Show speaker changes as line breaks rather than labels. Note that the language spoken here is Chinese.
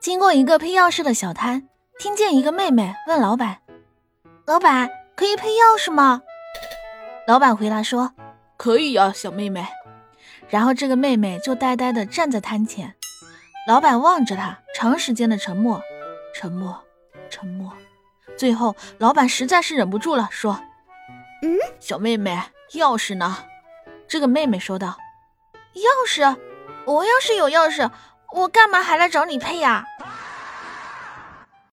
经过一个配钥匙的小摊，听见一个妹妹问老板：“老板，可以配钥匙吗？”老板回答说：“
可以呀，小妹妹。”
然后这个妹妹就呆呆地站在摊前。老板望着她，长时间的沉默，沉默，沉默。最后，老板实在是忍不住了，说：“
嗯，小妹妹，钥匙呢？”
这个妹妹说道：“钥匙？我要是有钥匙，我干嘛还来找你配呀？”